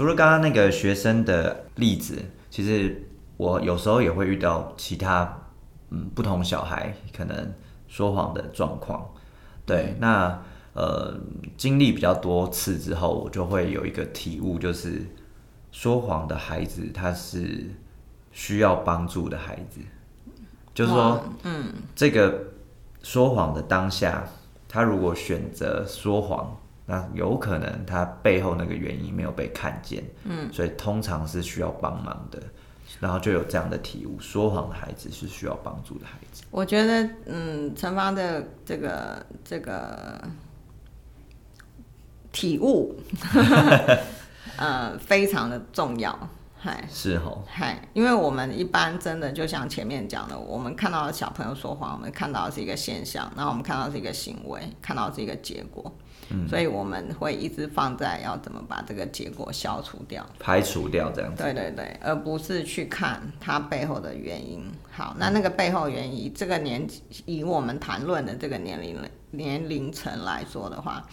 除了刚刚那个学生的例子，其实我有时候也会遇到其他嗯不同小孩可能说谎的状况。对，那呃经历比较多次之后，我就会有一个体悟，就是说谎的孩子他是需要帮助的孩子，就是说，嗯，这个说谎的当下，他如果选择说谎。那有可能他背后那个原因没有被看见，嗯，所以通常是需要帮忙的，然后就有这样的体悟：说谎的孩子是需要帮助的孩子。我觉得，嗯，陈芳的这个这个体悟，呃，非常的重要，嗨，是哦，嗨，因为我们一般真的就像前面讲的，我们看到小朋友说谎，我们看到的是一个现象，然后我们看到是一个行为，看到是一个结果。所以我们会一直放在要怎么把这个结果消除掉、排除掉这样子。对对对，而不是去看它背后的原因。好，那那个背后原因，这个年以我们谈论的这个年龄年龄层来说的话，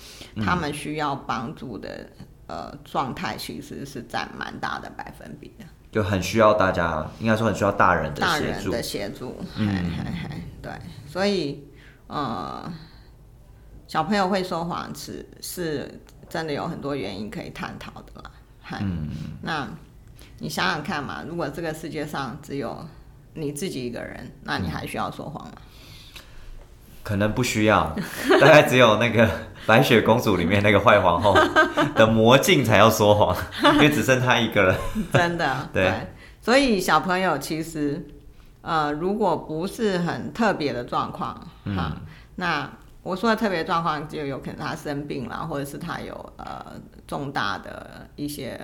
他们需要帮助的呃状态其实是占蛮大的百分比的，就很需要大家，应该说很需要大人的大人的协助。嗯，对，所以呃。小朋友会说谎是是真的有很多原因可以探讨的啦。嗯，那你想想看嘛，如果这个世界上只有你自己一个人，那你还需要说谎吗？可能不需要，大概只有那个白雪公主里面那个坏皇后的魔镜才要说谎，因为只剩她一个人。真的，对。所以小朋友其实，呃，如果不是很特别的状况，哈，那。我说的特别状况，就有可能他生病了，或者是他有呃重大的一些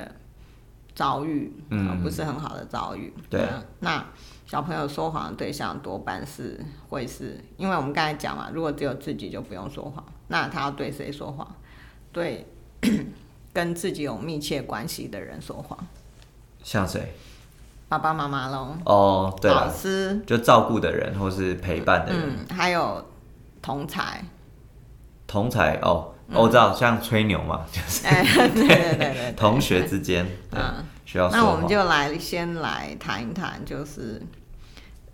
遭遇，嗯，不是很好的遭遇。对，那小朋友说谎的对象多半是会是，因为我们刚才讲嘛，如果只有自己就不用说谎，那他要对谁说谎？对 跟自己有密切关系的人说谎。像谁？爸爸妈妈喽。哦，对老师，就照顾的人或是陪伴的人，嗯还有同才。同才哦，我知道，像吹牛嘛，就是，对对对对，同学之间，嗯，需要。那我们就来先来谈一谈，就是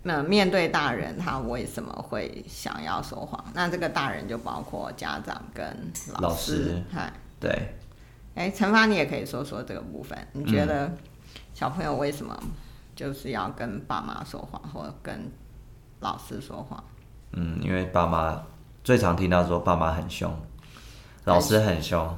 那面对大人，他为什么会想要说谎？那这个大人就包括家长跟老师，嗨，对。哎，陈发，你也可以说说这个部分。你觉得小朋友为什么就是要跟爸妈说谎，或者跟老师说谎？嗯，因为爸妈。最常听到说爸妈很凶，老师很凶，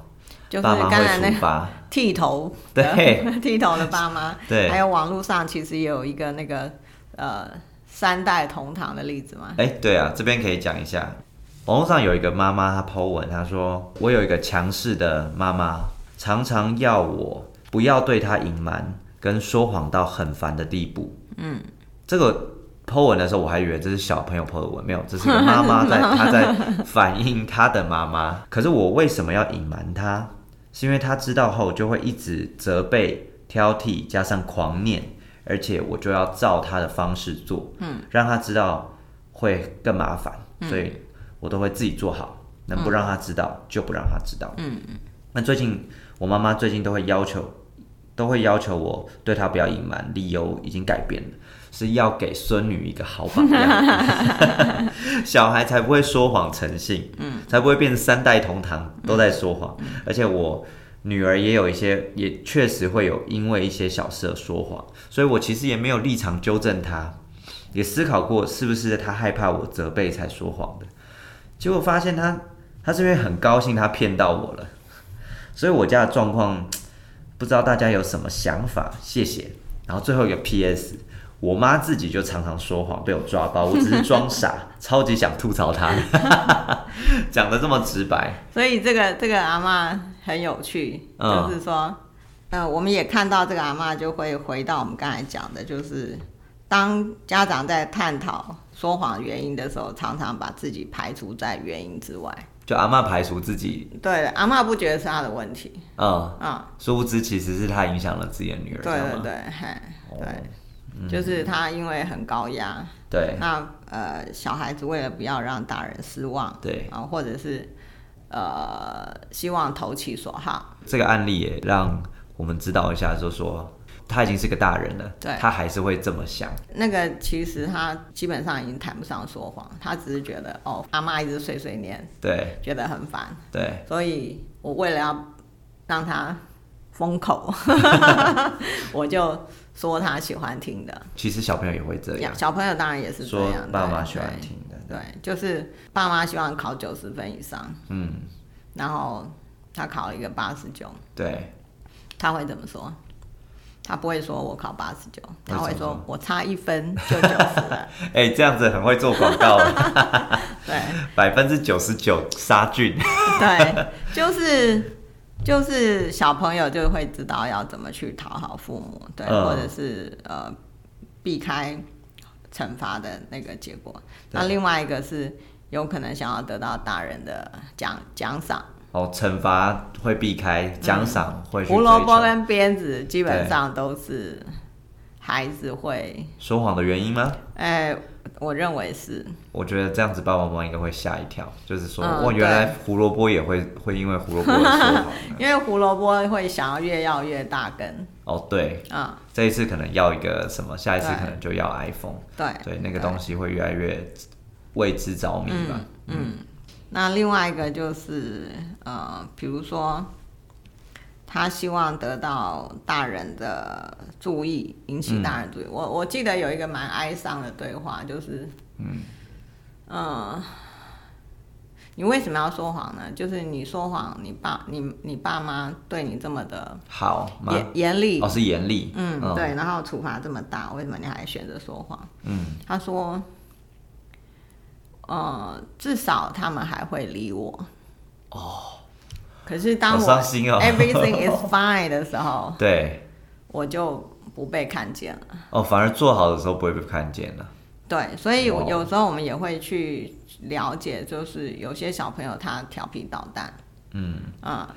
就是刚才那个剃头，对，剃头的爸妈，对，还有网络上其实也有一个那个呃三代同堂的例子嘛。哎，对啊，这边可以讲一下，网络上有一个妈妈她 po 文，她说我有一个强势的妈妈，常常要我不要对她隐瞒跟说谎到很烦的地步。嗯，这个。Po 文的时候，我还以为这是小朋友 Po 的文，没有，这是个妈妈在，她在反映她的妈妈。可是我为什么要隐瞒她？是因为她知道后就会一直责备、挑剔，加上狂念，而且我就要照她的方式做，嗯，让她知道会更麻烦，所以我都会自己做好，能不让她知道就不让她知道。嗯嗯。那最近我妈妈最近都会要求，都会要求我对她不要隐瞒，理由已经改变了。是要给孙女一个好榜样，小孩才不会说谎成性，嗯，才不会变成三代同堂都在说谎。而且我女儿也有一些，也确实会有因为一些小事而说谎，所以我其实也没有立场纠正她，也思考过是不是她害怕我责备才说谎的。结果发现她，她是因为很高兴她骗到我了。所以我家的状况，不知道大家有什么想法？谢谢。然后最后一个 P.S. 我妈自己就常常说谎，被我抓包。我只是装傻，超级想吐槽她，讲的这么直白。所以这个这个阿妈很有趣，就是说，呃，我们也看到这个阿妈就会回到我们刚才讲的，就是当家长在探讨说谎原因的时候，常常把自己排除在原因之外。就阿妈排除自己，对，阿妈不觉得是他的问题。嗯嗯，殊不知其实是他影响了自己的女儿。对对对，对。就是他因为很高压，对，那呃小孩子为了不要让大人失望，对。啊，或者是呃希望投其所好。这个案例也让我们知道一下，就说他已经是个大人了，对。他还是会这么想。那个其实他基本上已经谈不上说谎，他只是觉得哦，阿妈一直碎碎念，对。觉得很烦，对，所以我为了要让他封口，我就说他喜欢听的。其实小朋友也会这样，小朋友当然也是这说样，对爸妈喜欢对听的。对，就是爸妈希望考九十分以上，嗯，然后他考了一个八十九，对，他会怎么说？他不会说我考八十九，他会说我差一分就九十了。哎、这样子很会做广告，对 百分之九十九杀菌。对，就是就是小朋友就会知道要怎么去讨好父母，对，嗯或者是呃避开惩罚的那个结果。那另外一个是有可能想要得到大人的奖奖赏。哦，惩罚会避开，奖赏会去胡萝卜。跟鞭子基本上都是孩子会，说谎的原因吗？哎、我认为是，我觉得这样子爸爸妈妈应该会吓一跳，就是说，嗯哇，原来胡萝卜也会会因为胡萝卜说谎。因为胡萝卜会想要越要越大根哦，对，啊、这一次可能要一个什么，下一次可能就要 iPhone，对对，那个东西会越来越为之着迷吧。嗯，那另外一个就是呃，比如说他希望得到大人的注意，引起大人注意。我我记得有一个蛮哀伤的对话，就是嗯嗯你为什么要说谎呢？就是你说谎，你爸你你爸妈对你这么的好？严严厉，哦，是严厉。嗯，对，然后处罚这么大，为什么你还选择说谎？嗯，他说，呃，至少他们还会理我。哦，可是当我 everything is fine 的时候，对，我就不被看见了。哦，反而做好的时候不会被看见了。对，所以哇有时候我们也会去了解，就是有些小朋友他调皮捣蛋，嗯，啊、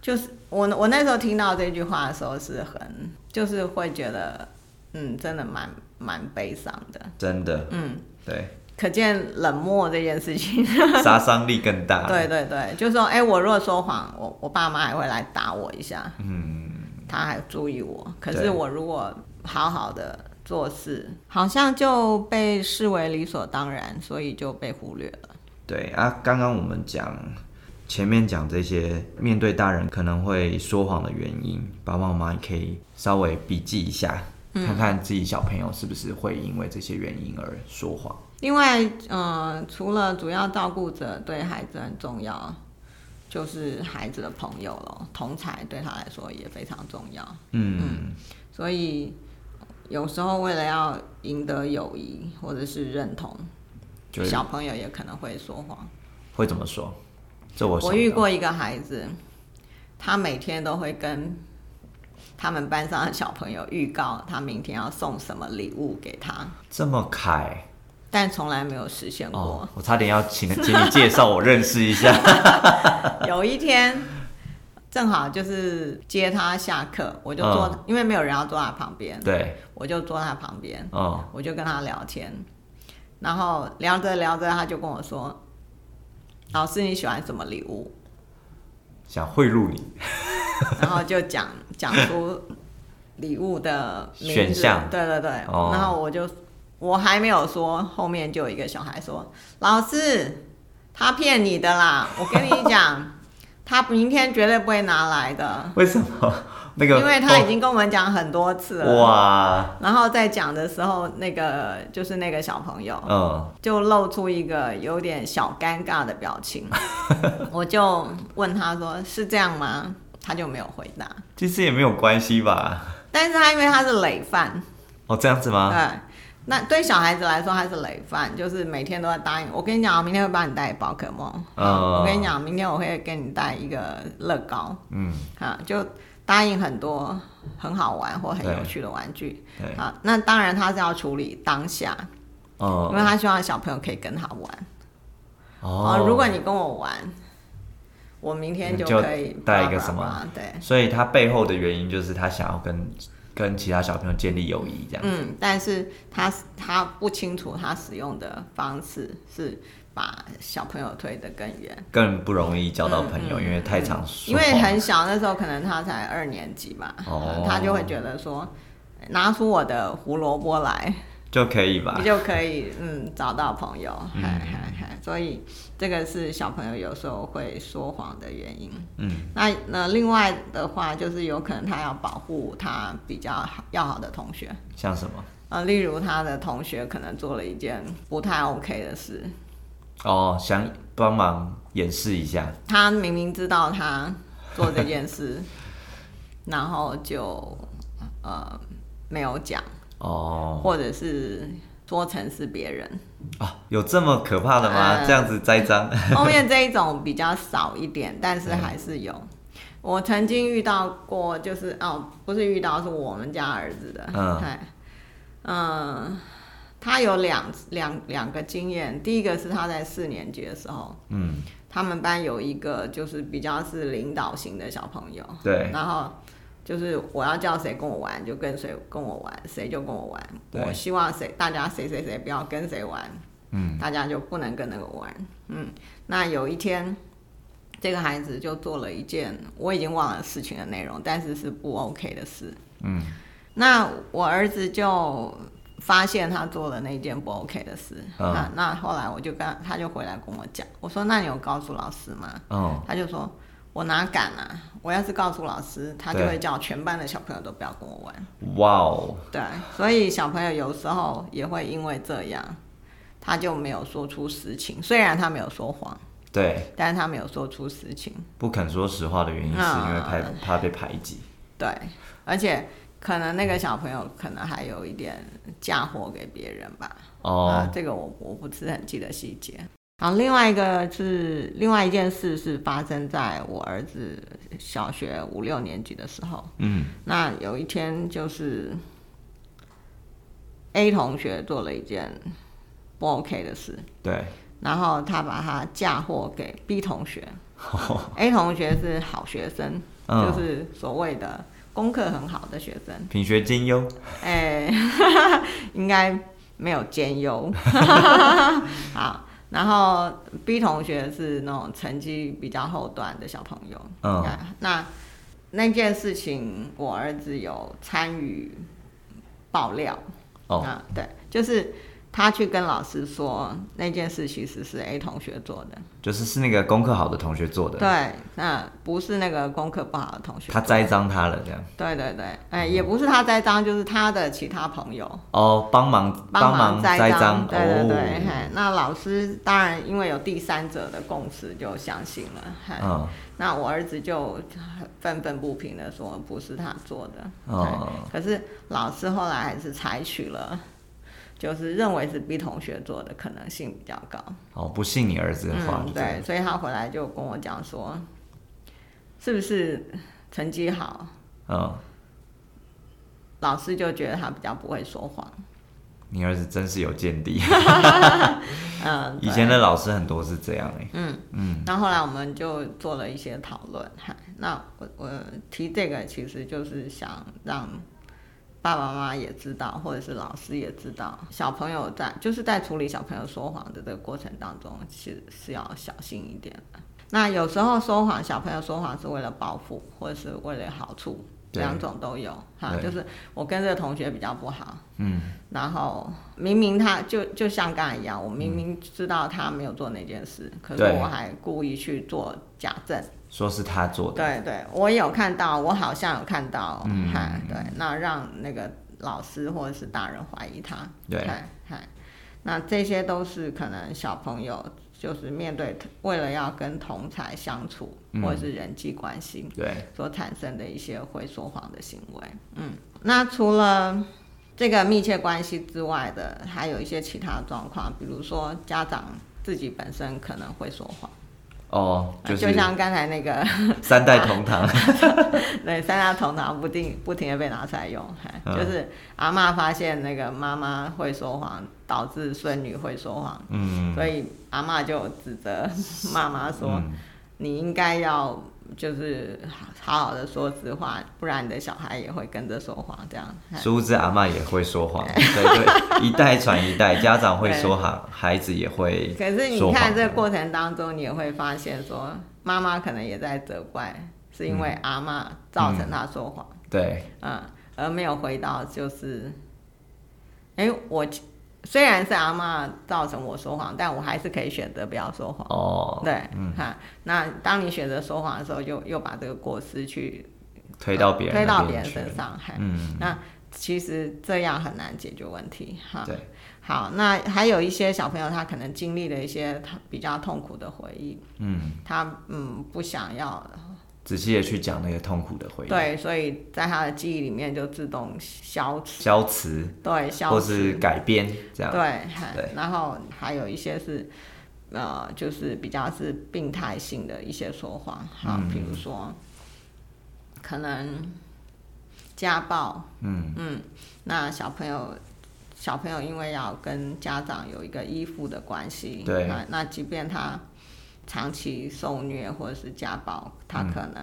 就是我我那时候听到这句话的时候是很，就是会觉得，嗯，真的蛮蛮悲伤的。真的，嗯，对，可见冷漠这件事情。杀伤力更大。对，对对，就是说，哎、我如果说谎，我我爸妈还会来打我一下，嗯，他还注意我。可是我如果好好的做事，好像就被视为理所当然，所以就被忽略了。对啊，刚刚我们讲前面讲这些面对大人可能会说谎的原因，爸爸妈妈也可以稍微笔记一下，看看自己小朋友是不是会因为这些原因而说谎。另外，嗯、除了主要照顾者对孩子很重要，就是孩子的朋友了，同才对他来说也非常重要。嗯，所以有时候为了要赢得友谊或者是认同，小朋友也可能会说谎。会怎么说？这我我遇过一个孩子，他每天都会跟他们班上的小朋友预告他明天要送什么礼物给他，这么凯但从来没有实现过。哦，我差点要请请你介绍我认识一下。有一天，正好就是接他下课，我就坐，嗯因为没有人要坐他旁边，对，我就坐他旁边，哦，我就跟他聊天，然后聊着聊着，他就跟我说：“老师，你喜欢什么礼物？”想贿赂你，然后就讲讲出礼物的名选项对对对，哦然后我就我还没有说，后面就有一个小孩说：“老师，他骗你的啦！我跟你讲，他明天绝对不会拿来的，为什么？那个因为他已经跟我们讲很多次了。”哇，然后在讲的时候，那个就是那个小朋友嗯，就露出一个有点小尴尬的表情，我就问他说：“是这样吗？”他就没有回答。其实也没有关系吧？但是他因为他是累犯，哦，这样子吗？对，那对小孩子来说他是累犯，就是每天都在答应。我跟你讲，我明天会帮你带宝可梦，嗯。我跟你讲，明天我会给你带一个乐高，嗯，啊，就答应很多很好玩或很有趣的玩具，对，啊，那当然他是要处理当下，因哦为他希望小朋友可以跟他玩，哦。啊，如果你跟我玩，我明天就可以带一个什么对。所以他背后的原因就是他想要跟跟其他小朋友建立友谊，这样。嗯，但是他他不清楚他使用的方式是把小朋友推得更远。更不容易交到朋友，因为太常说嗯因为很小那时候，可能他才二年级吧，哦他就会觉得说，拿出我的胡萝卜来，就可以吧你？就可以嗯找到朋友，嗯嗨嗨嗨，所以这个是小朋友有时候会说谎的原因。嗯，那那另外的话，就是有可能他要保护他比较好要好的同学，像什么？呃，例如他的同学可能做了一件不太 OK 的事，哦，想帮忙掩饰一下。他明明知道他做这件事，然后就呃没有讲，哦或者是说成是别人。啊，有这么可怕的吗？呃这样子栽赃？后面这一种比较少一点，但是还是有。我曾经遇到过，就是哦，不是遇到，是我们家儿子的，嗯对嗯，他有两两两个经验。第一个是他在四年级的时候，嗯，他们班有一个就是比较是领导型的小朋友，对然后就是我要叫谁跟我玩就跟谁跟我玩，谁就跟我玩。我希望谁大家谁谁谁不要跟谁玩，嗯，大家就不能跟那个玩。嗯，那有一天，这个孩子就做了一件我已经忘了事情的内容，但是是不 OK 的事。嗯，那我儿子就发现他做了那件不 OK 的事。嗯那那后来我就跟他他就回来跟我讲，我说那你有告诉老师吗？哦，他就说：“我哪敢啊！我要是告诉老师，他就会叫全班的小朋友都不要跟我玩。哇哦，对，所以小朋友有时候也会因为这样，他就没有说出实情。虽然他没有说谎，对，但是他没有说出实情。不肯说实话的原因是因为怕嗯怕被排挤。对，而且可能那个小朋友可能还有一点嫁祸给别人吧。啊哦，，这个我我不是很记得细节。好，另外一个是另外一件事是发生在我儿子小学五六年级的时候。嗯，那有一天就是 A 同学做了一件不 OK 的事，对，然后他把他嫁祸给 B 同学。A 同学是好学生，嗯就是所谓的功课很好的学生。品学兼优。哎、应该没有兼优。好，然后 B 同学是那种成绩比较后段的小朋友。嗯啊那那件事情，我儿子有参与爆料。哦，啊，对，就是他去跟老师说那件事其实是 A 同学做的。就是是那个功课好的同学做的，对，那不是那个功课不好的同学。他栽赃他了，这样。对对对，哎、也不是他栽赃，就是他的其他朋友。哦，帮忙帮忙栽栽赃，对对对，哦，嘿，那老师当然因为有第三者的共识就相信了，嘿，嗯，那我儿子就愤愤不平的说不是他做的，哦可是老师后来还是采取了，就是认为是 B 同学做的可能性比较高，哦，不信你儿子的话，嗯，对，所以他回来就跟我讲说，是不是成绩好，嗯，老师就觉得他比较不会说谎，你儿子真是有见地。嗯，以前的老师很多是这样哎，嗯嗯，那后来我们就做了一些讨论，嗨，那我我提这个其实就是想让爸爸妈妈也知道，或者是老师也知道，小朋友在就是在处理小朋友说谎的这个过程当中，其实是要小心一点的。那有时候说谎，小朋友说谎是为了报复，或者是为了好处，对两种都有哈。就是我跟这个同学比较不好，嗯，然后明明他就就像刚才一样，我明明知道他没有做那件事，可是我还故意去做假证。说是他做的，对对，我有看到，我好像有看到，嗯。嗨，对，那让那个老师或者是大人怀疑他，对。那这些都是可能小朋友就是面对为了要跟同才相处，嗯。或者是人际关系，对，所产生的一些会说谎的行为。嗯，那除了这个密切关系之外的，还有一些其他状况，比如说家长自己本身可能会说谎，哦，就是像刚才那个 三代同堂，对三代同堂不定不停的被拿出来用，就是阿妈发现那个妈妈会说谎，导致孙女会说谎，嗯，所以阿妈就指责 妈妈说。嗯。你应该要就是好好的说实话，不然你的小孩也会跟着说谎。这样，殊不知阿妈也会说谎，对对，一代传一代，家长会说谎，孩子也会。可是你看这个过程当中，你也会发现说，妈妈可能也在责怪，是因为阿妈造成他说谎。对，嗯，而没有回到就是，哎，我。虽然是阿妈造成我说谎，但我还是可以选择不要说谎。哦，对，嗯，哈，那当你选择说谎的时候，就又把这个过失去推到别人推到别人身上，嗯，那其实这样很难解决问题，哈。对，好，那还有一些小朋友，他可能经历了一些他比较痛苦的回忆，嗯，他嗯不想要。仔细的去讲那个痛苦的回忆，对，所以在他的记忆里面就自动消词，消词，对，消或是改编这样，对，对，然后还有一些是，呃，就是比较是病态性的一些说谎，哈，比如说可能家暴，嗯。嗯，那小朋友小朋友因为要跟家长有一个依附的关系，对，那即便他。长期受虐或者是家暴，他可能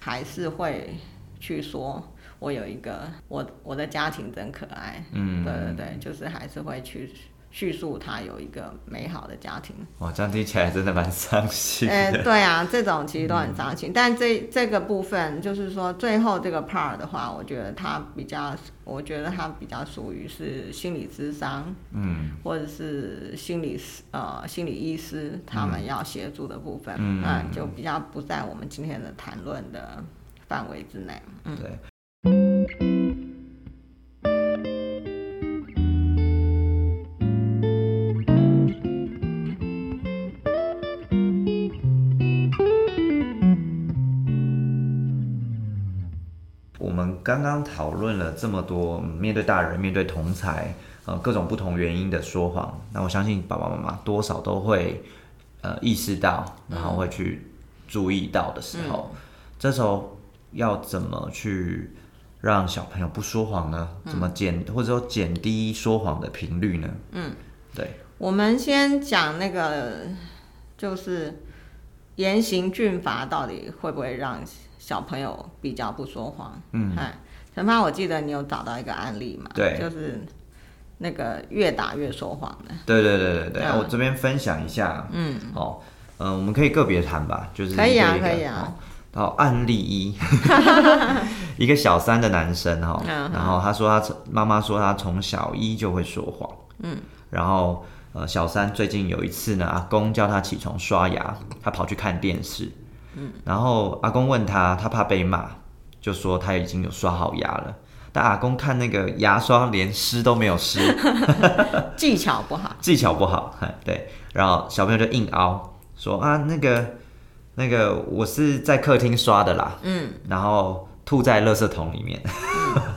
还是会去说：“我有一个我我的家庭真可爱。”嗯，对对对，就是还是会去。叙述他有一个美好的家庭，哇，这样听起来真的蛮伤心。哎，对啊，这种其实都很伤心。但这这个部分，就是说最后这个 part 的话，我觉得他比较，我觉得他比较属于是心理智商，嗯，或者是心理师呃心理医师他们要协助的部分，嗯，就比较不在我们今天的谈论的范围之内。嗯，对。刚刚讨论了这么多，面对大人、面对同才，呃，各种不同原因的说谎，那我相信爸爸妈妈多少都会呃意识到，然后会去注意到的时候，这时候要怎么去让小朋友不说谎呢？怎么减或者说减低说谎的频率呢？嗯，对，我们先讲那个，就是严刑峻法到底会不会让？小朋友比较不说谎，嗯，哎，陈芳，我记得你有找到一个案例嘛？对，就是那个越打越说谎的。对对对对对，我这边分享一下，嗯，哦，嗯，我们可以个别谈吧，就是可以啊，可以啊。好，案例一，一个小三的男生哈，然后他说他妈妈说他从小一就会说谎，嗯，然后呃小三最近有一次呢，阿公叫他起床刷牙，他跑去看电视。然后阿公问他，他怕被骂，就说他已经有刷好牙了。但阿公看那个牙刷连湿都没有湿，技巧不好，技巧不好。对，然后小朋友就硬凹说啊，那个那个我是在客厅刷的啦。嗯，然后吐在垃圾桶里面。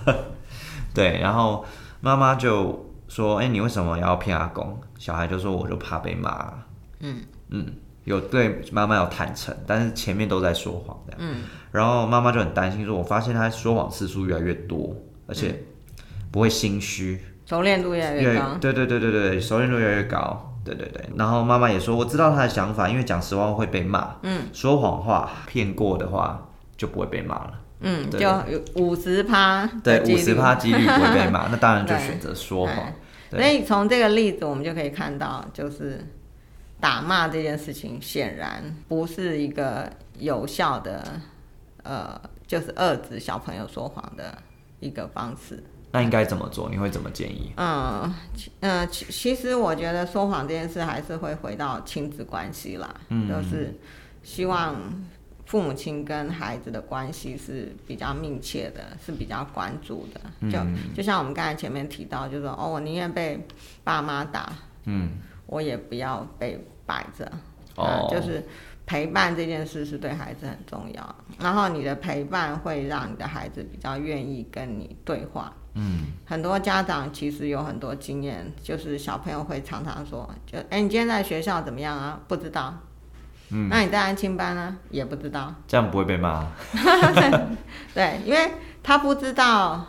对，然后妈妈就说，哎，你为什么要骗阿公？小孩就说，我就怕被骂。嗯嗯。有对妈妈有坦诚，但是前面都在说谎这样。嗯，然后妈妈就很担心，说我发现他说谎次数越来越多，而且不会心虚，熟练度越来越高。对对对对对，熟练度越来越高。对对对，然后妈妈也说，我知道他的想法，因为讲实话会被骂。嗯，说谎话骗过的话就不会被骂了。嗯，就五十趴，对五十趴几率不会被骂，那当然就选择说谎。所以从这个例子我们就可以看到，就是。打骂这件事情显然不是一个有效的，呃，就是遏制小朋友说谎的一个方式。那应该怎么做？你会怎么建议？嗯，嗯，其其实我觉得说谎这件事还是会回到亲子关系啦，就是希望父母亲跟孩子的关系是比较密切的，是比较关注的。就就像我们刚才前面提到，就是说，哦，我宁愿被爸妈打，嗯。我也不要被摆着，哦，就是陪伴这件事是对孩子很重要。然后你的陪伴会让你的孩子比较愿意跟你对话。嗯，很多家长其实有很多经验，就是小朋友会常常说，就哎，你今天在学校怎么样啊？不知道。嗯，那你在安亲班呢？也不知道。这样不会被骂。对，因为他不知道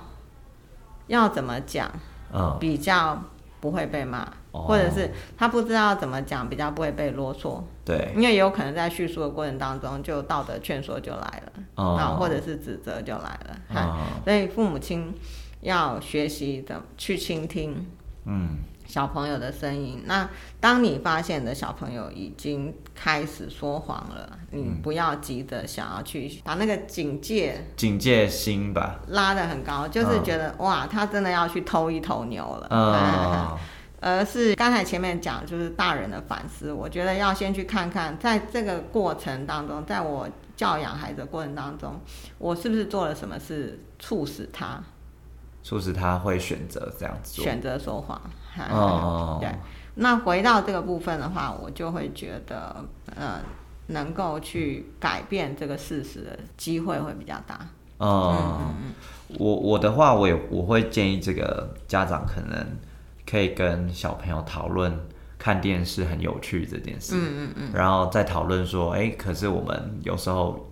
要怎么讲，嗯，比较不会被骂。哦或者是他不知道怎么讲，比较不会被啰嗦，对，因为有可能在叙述的过程当中，就道德劝说就来了，哦。啊，或者是指责就来了，哈。哦所以父母亲要学习的去倾听，嗯，小朋友的声音。那当你发现的小朋友已经开始说谎了，你嗯。不要急着想要去把那个警戒警戒心吧，拉得很高，就是觉得、哇，他真的要去偷一头牛了。嗯，而是刚才前面讲，就是大人的反思。我觉得要先去看看，在这个过程当中，在我教养孩子的过程当中，我是不是做了什么事促使他促使他会选择这样做。选择说谎？哈哦对。那回到这个部分的话，我就会觉得，呃，能够去改变这个事实的机会会比较大。嗯，我我的话，我也我会建议这个家长可能可以跟小朋友讨论看电视很有趣这件事，嗯嗯嗯，然后再讨论说，哎、可是我们有时候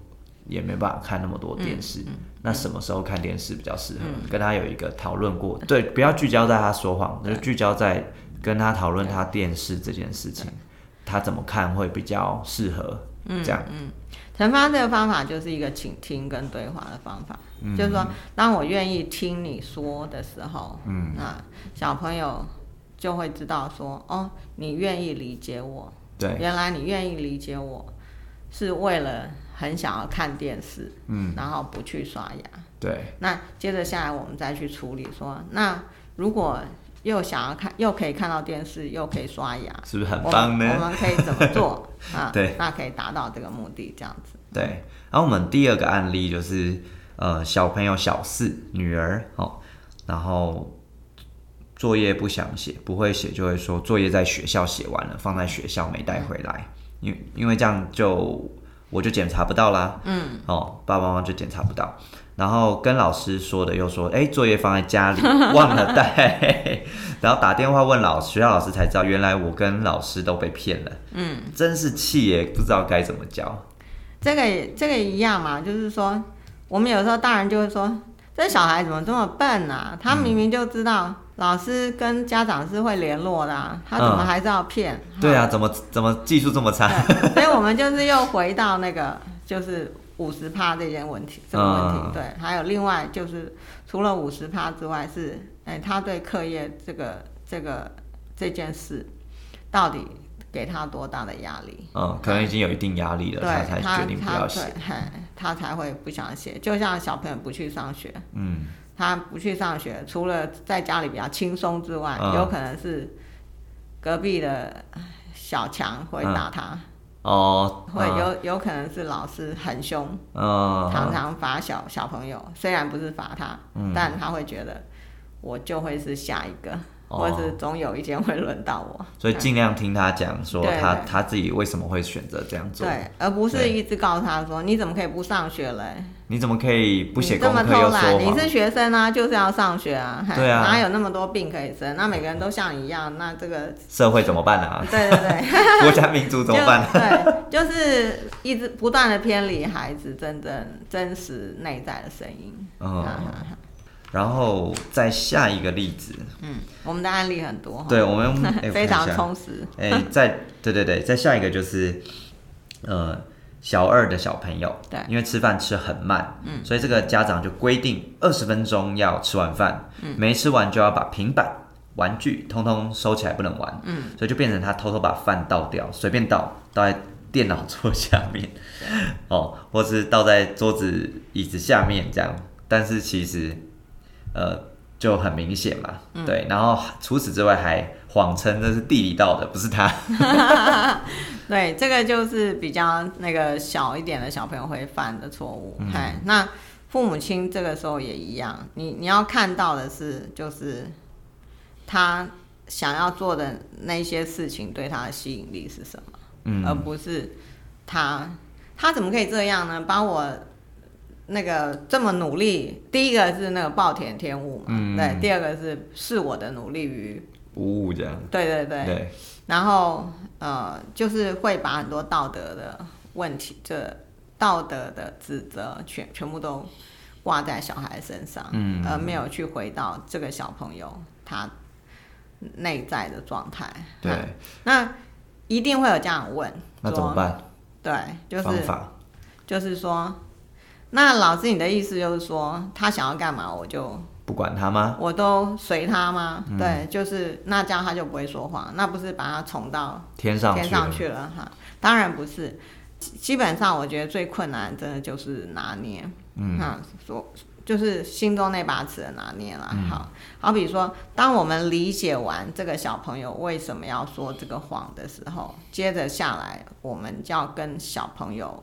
也没办法看那么多电视，那什么时候看电视比较适合？跟他有一个讨论过，对，不要聚焦在他说谎，就聚焦在跟他讨论他电视这件事情，他怎么看会比较适合，这样，陈发这个方法就是一个倾听跟对话的方法，就是说，当我愿意听你说的时候，嗯，那小朋友就会知道说，哦，你愿意理解我，对，原来你愿意理解我，是为了很想要看电视，嗯，然后不去刷牙。对，那接着下来我们再去处理说，那如果又想要看，又可以看到电视，又可以刷牙，是不是很棒呢？们我们可以怎么做 啊？对，那可以达到这个目的，这样子。对，然后我们第二个案例就是，呃，小朋友小四女儿哦，然后作业不想写，不会写就会说作业在学校写完了，放在学校没带回来，因因为这样就我就检查不到啦，嗯，哦，爸爸妈妈就检查不到，然后跟老师说的又说，哎，作业放在家里 忘了带，然后打电话问老师，学校老师才知道，原来我跟老师都被骗了，嗯，真是气耶，不知道该怎么教。这个也这个也一样嘛，就是说，我们有时候大人就会说，这小孩怎么这么笨啊？他明明就知道老师跟家长是会联络的、啊，他怎么嗯还是要骗？对啊，怎么怎么技术这么差？所以我们就是又回到那个 就是五十趴这件问题，这个问题，嗯对，还有另外就是除了五十趴之外是，哎，他对课业这个这个这件事到底给他多大的压力？嗯，可能已经有一定压力了，对他才他决定不要写。，他才会不想写。就像小朋友不去上学，嗯，他不去上学，除了在家里比较轻松之外，嗯有可能是隔壁的小强会打他，哦，会嗯有有可能是老师很凶，嗯，常常罚小小朋友，虽然不是罚他，嗯。但他会觉得我就会是下一个，哦或者是总有一天会轮到我。所以尽量听他讲说他他自己为什么会选择这样做。对，而不是一直告诉他说你怎么可以不上学嘞？你怎么可以不写你这么功课又偷懒，说谎？你是学生啊，就是要上学啊，嘿对啊哪有那么多病可以生？那每个人都像你一样，那这个社会怎么办啊？对对对，国家民族怎么办？就对，就是一直不断的偏离孩子真正真实内在的声音。嗯然后再下一个例子，嗯，我们的案例很多。哈，对我们 哎非常充实。哎，再对对对，再下一个就是，呃，小二的小朋友，对。因为吃饭吃很慢，嗯，所以这个家长就规定二十分钟要吃完饭，嗯，没吃完就要把平板、玩具通通收起来，不能玩，嗯，所以就变成他偷偷把饭倒掉，随便倒，倒在电脑桌下面，哦，或是倒在桌子、椅子下面这样，但是其实，呃。就很明显嘛，对，然后除此之外还谎称这是地理到的，不是他，对，这个就是比较那个小一点的小朋友会犯的错误。嗯哎、那父母亲这个时候也一样，你你要看到的是，就是他想要做的那些事情对他的吸引力是什么，嗯而不是他他怎么可以这样呢？把我那个这么努力，第一个是那个暴殄天物嘛，嗯。对，第二个是是我的努力于，无误这样，对对对，对，然后呃，就是会把很多道德的问题，这道德的指责全全部都挂在小孩身上，嗯。而没有去回到这个小朋友他内在的状态。对。嗯那一定会有家长问，那怎么办？对，就是就是说，那老师你的意思就是说，他想要干嘛我就不管他吗？我都随他吗？嗯对，就是那这样他就不会说谎，那不是把他宠到天上去了天上去了哈？当然不是，基基本上我觉得最困难真的就是拿捏，嗯，哈，说就是心中那把尺的拿捏了。嗯好，好比说，当我们理解完这个小朋友为什么要说这个谎的时候，接着下来我们就要跟小朋友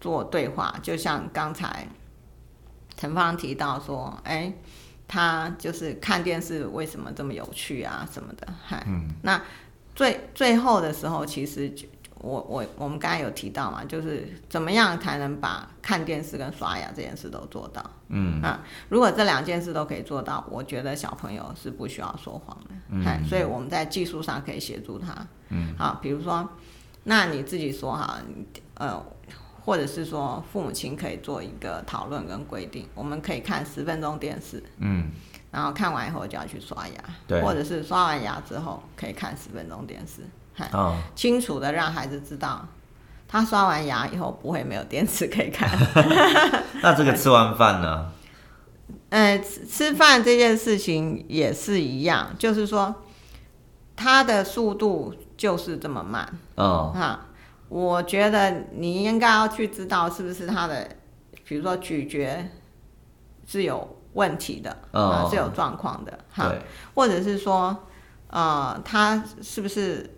做对话，就像刚才陈芳提到说，哎。他就是看电视为什么这么有趣啊什么的，嗨，那最最后的时候，其实我我我们刚才有提到嘛，就是怎么样才能把看电视跟刷牙这件事都做到？嗯啊，如果这两件事都可以做到，我觉得小朋友是不需要说谎的。嗯，所以我们在技术上可以协助他。嗯，好，比如说，那你自己说哈，你呃。或者是说，父母亲可以做一个讨论跟规定，我们可以看十分钟电视，嗯，然后看完以后就要去刷牙，对或者是刷完牙之后可以看十分钟电视，嗨哦，清楚的让孩子知道，他刷完牙以后不会没有电视可以看。那这个吃完饭呢？呃，吃吃饭这件事情也是一样，就是说，他的速度就是这么慢嗯，啊。我觉得你应该要去知道是不是他的，比如说咀嚼是有问题的，哦啊，是有状况的，哈。或者是说，呃，他是不是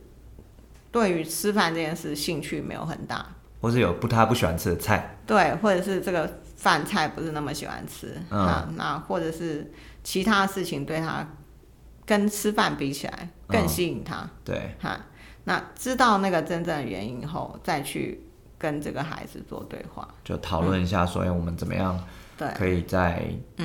对于吃饭这件事兴趣没有很大？或是有不他不喜欢吃的菜，对，或者是这个饭菜不是那么喜欢吃，嗯。啊，那或者是其他事情对他跟吃饭比起来更嗯。吸引他，对，哈、那知道那个真正的原因以后，再去跟这个孩子做对话，就讨论一下，所以、我们怎么样对，可以在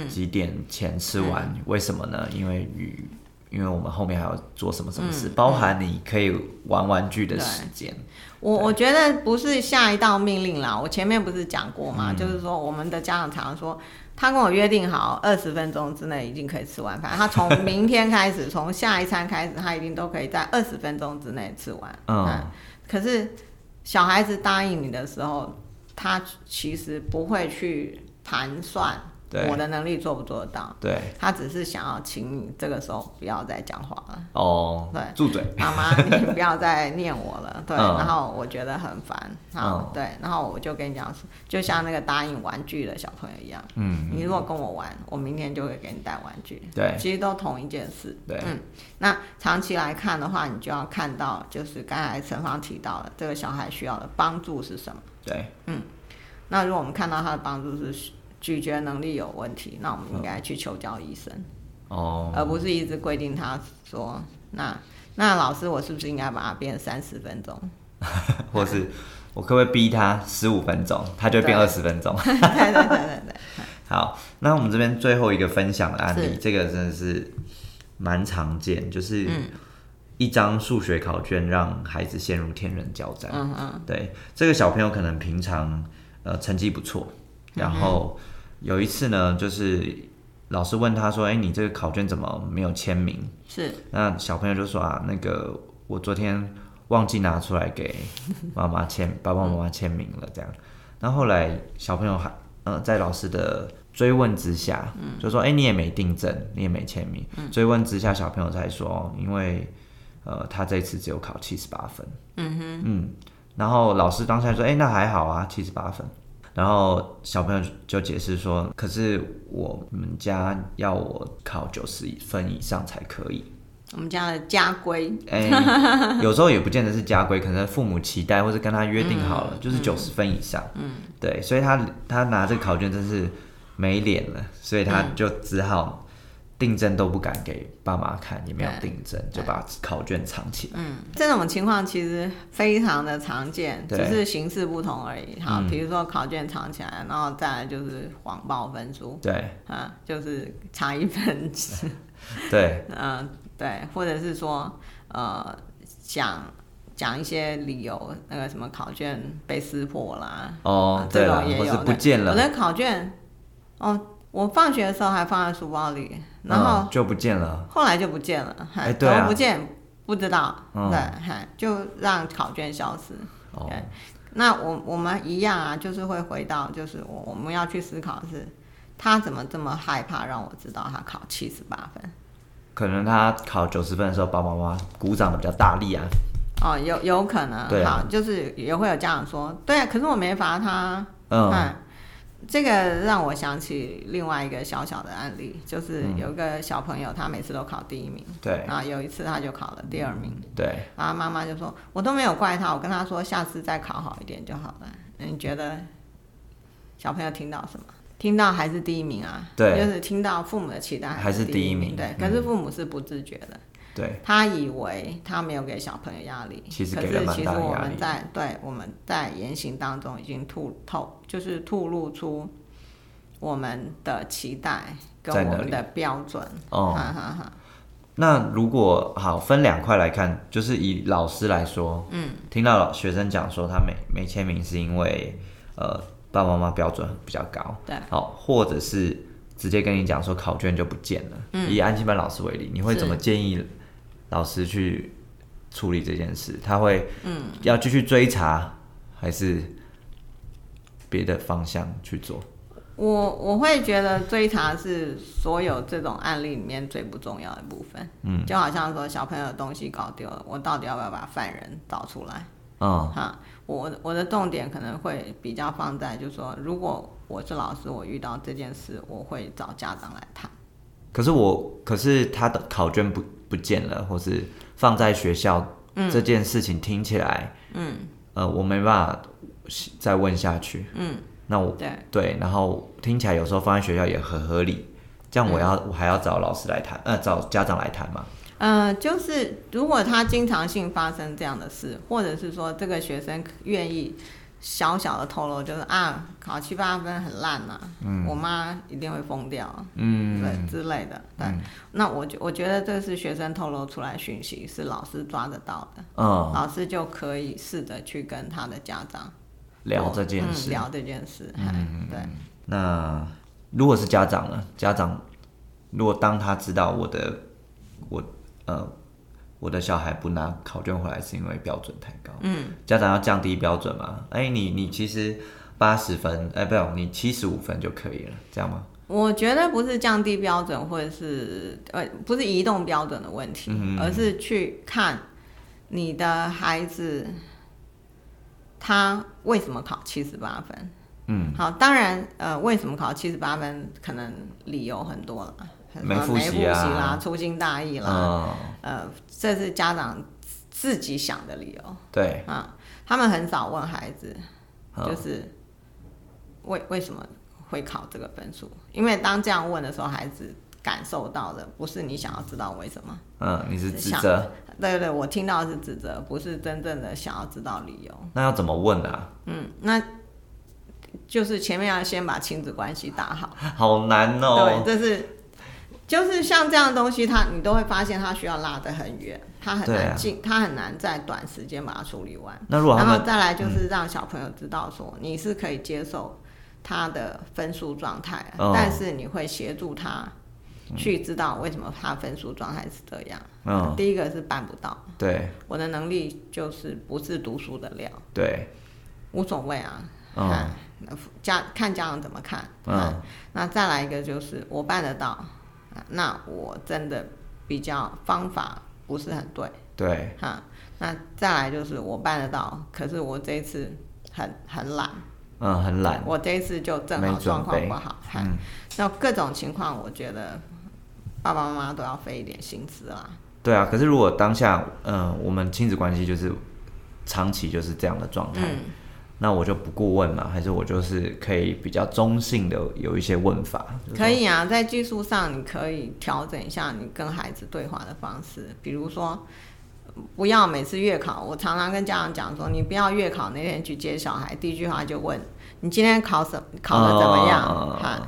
几点前吃完？为什么呢？因为与因为我们后面还要做什么什么事，包含你可以玩玩具的时间。我我觉得不是下一道命令啦，我前面不是讲过嘛，嗯就是说我们的家长常常说，他跟我约定好二十分钟之内一定可以吃完饭，他从明天开始，从下一餐开始，他一定都可以在二十分钟之内吃完。嗯，可是小孩子答应你的时候，他其实不会去盘算对我的能力做不做得到，对，他只是想要请你这个时候不要再讲话了。哦，对。住嘴，妈妈，你不要再念我了，对，嗯。然后我觉得很烦，好，嗯。对，然后我就跟你讲，就像那个答应玩具的小朋友一样，嗯，你如果跟我玩，我明天就会给你带玩具，对。其实都同一件事，对。嗯，那长期来看的话，你就要看到，就是刚才陈芳提到的，这个小孩需要的帮助是什么？对，嗯。那如果我们看到他的帮助是咀嚼能力有问题，那我们应该去求教医生。哦，而不是一直规定他说，那那老师我是不是应该把它变三十分钟？或是我可不可以逼他十五分钟，他就会变二十分钟？对对对对对，好，那我们这边最后一个分享的案例，这个真的是蛮常见，就是嗯一张数学考卷让孩子陷入天人交战。嗯嗯对，这个小朋友可能平常呃成绩不错，然后有一次呢，就是老师问他说：“哎、你这个考卷怎么没有签名是？”那小朋友就说：“啊，那个我昨天忘记拿出来给 妈妈签，爸爸妈妈签名了。”这样，那后后来小朋友还呃在老师的追问之下，就说：“哎、你也没订正，你也没签名。追问之下，小朋友才说：“因为呃他这次只有考七十八分。”嗯哼，嗯。然后老师当下说：“哎、那还好啊，七十八分。”然后小朋友就解释说：“可是我们家要我考九十分以上才可以。我们家的家规，哎，有时候也不见得是家规，可能父母期待或者跟他约定好了，就是九十分以上。嗯，对，所以他他拿这个考卷真是没脸了，所以他就只好订正都不敢给爸妈看，也没有对。订正，就把考卷藏起来。嗯，这种情况其实非常的常见，对。只是形式不同而已。好，嗯。比如说考卷藏起来，然后再来就是谎报分数，对。啊，就是差一分，对。嗯，对，或者是说呃讲讲一些理由，那个什么考卷被撕破啦，哦，这种也有或是不见了，我的考卷，哦，我放学的时候还放在书包里，然后嗯就不见了。后来就不见了，嗨哎对啊怎么不见不知道，嗯对，嗨，就让考卷消失。哦对，那我我们一样啊，就是会回到，就是我我们要去思考的是，他怎么这么害怕让我知道他考七十八分？可能他考九十分的时候，爸爸妈妈鼓掌的比较大力啊。哦，有有可能，对啊好，就是也会有家长说，对啊，可是我没罚他，嗯，嗯，这个让我想起另外一个小小的案例，就是嗯有一个小朋友，他每次都考第一名，对然后有一次他就考了第二名，对，然后妈妈就说，我都没有怪他，我跟他说下次再考好一点就好了。你觉得小朋友听到什么？听到还是第一名啊？对就是听到父母的期待还是第一名对，嗯可是父母是不自觉的。对，他以为他没有给小朋友压力，其实可给了蛮是其实我大的压力。们在对我们在言行当中已经吐透，就是吐露出我们的期待跟我们的标准。哦。哈哈哈。那如果好分两块来看，就是以老师来说，嗯，听到老学生讲说他没没签名是因为呃爸爸妈妈标准比较高，对，好，或者是直接跟你讲说考卷就不见了。嗯，以安心班老师为例，你会怎么建议老师去处理这件事？他会嗯要继续追查，还是别的方向去做？我我会觉得追查是所有这种案例里面最不重要的部分。嗯，就好像说小朋友的东西搞丢了，我到底要不要把犯人找出来？嗯，哈，我我的重点可能会比较放在，就是说，如果我是老师，我遇到这件事，我会找家长来谈。可是我，可是他的考卷不不见了，或是放在学校，这件事情听起来，嗯，呃，我没办法再问下去，嗯，那我对，对，然后听起来有时候放在学校也很合理，这样我要、我还要找老师来谈，呃，找家长来谈嘛，呃，就是如果他经常性发生这样的事，或者是说这个学生愿意小小的透露，就是啊，考七八分很烂呐、我妈一定会疯掉，嗯，对之类的，对。那我觉我觉得这是学生透露出来讯息，是老师抓得到的，嗯，老师就可以试着去跟他的家长聊这件事，嗯、聊这件事，嗯，对。那如果是家长呢？家长如果当他知道我的我呃我的小孩不拿考卷回来是因为标准太高，嗯，家长要降低标准嘛？哎、你你其实八十分，哎、不用，你七十五分就可以了，这样吗？我觉得不是降低标准，或者是呃，不是移动标准的问题，而是去看你的孩子他为什么考七十八分。嗯，好，当然，呃，为什么考七十八分，可能理由很多了，没复习啦，粗心大意啦，嗯，呃，这是家长自己想的理由对，啊。他们很少问孩子，嗯就是为为什么会考这个分数？因为当这样问的时候，孩子感受到的不是你想要知道为什么。嗯，你是指想责，对对，我听到的是指责，不是真正的想要知道理由。那要怎么问啊？嗯，那就是前面要先把亲子关系打好。好难哦、对，这是就是像这样的东西，它你都会发现它需要拉得很远，它很难进，它很难在短时间把它处理完。那如果然后再来就是让小朋友知道说，你是可以接受他的分数状态，哦。但是你会协助他去知道为什么他分数状态是这样。嗯，第一个是办不到，对。我的能力就是不是读书的料，对，无所谓啊。嗯看家看家长怎么看。嗯，那再来一个就是我办得到，啊那我真的比较方法不是很对对，哈。那再来就是我办得到，可是我这一次很很懒，嗯，很懒，我这一次就正好状况不好，哈。嗯，那各种情况，我觉得爸爸妈妈都要费一点心思啦。对啊。可是如果当下，嗯、我们亲子关系就是长期就是这样的状态，嗯，那我就不过问嘛，还是我就是可以比较中性的有一些问法？可以啊，在技术上你可以调整一下你跟孩子对话的方式，比如说。不要每次月考，我常常跟家长讲说，你不要月考那天去接小孩，第一句话就问你今天考什考的怎么样？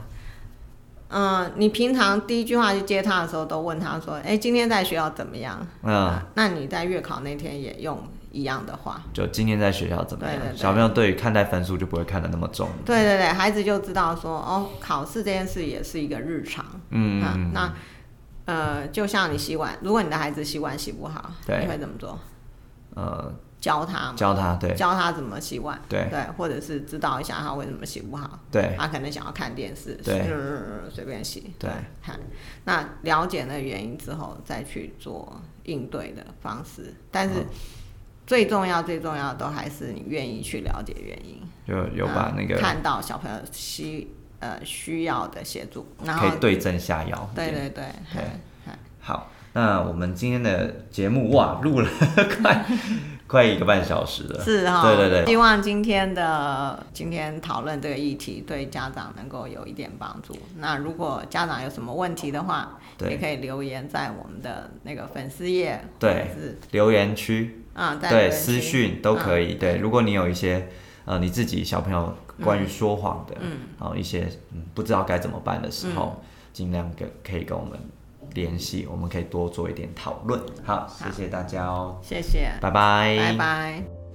嗯，你平常第一句话去接他的时候，都问他说，哎、今天在学校怎么样？嗯，啊那你在月考那天也用一样的话。就今天在学校怎么样？对对对小朋友对于看待分数就不会看得那么重。对对对，孩子就知道说，哦，考试这件事也是一个日常。嗯啊，那呃，就像你洗碗，如果你的孩子洗碗洗不好，你会怎么做？呃，教他，教他，对教他怎么洗碗，对对，或者是指导一下他为什么洗不好。对他可能想要看电视，对嗯随便洗，对，看。那了解了原因之后，再去做应对的方式。但是最重要、最重要的都还是你愿意去了解原因，就有把那个啊看到小朋友需呃需要的协助，然后可以对症下药。对对对，好，那我们今天的节目哇，录了 快快一个半小时了。是哈，对对对希望今天的今天讨论这个议题对家长能够有一点帮助。那如果家长有什么问题的话，也可以留言在我们的那个粉丝页，对是留言区啊，对私讯都可以。嗯对，如果你有一些呃你自己小朋友关于说谎的，嗯，然后一些嗯不知道该怎么办的时候，尽量跟可以跟我们联系，我们可以多做一点讨论。好，谢谢大家哦，谢谢，拜拜，拜拜。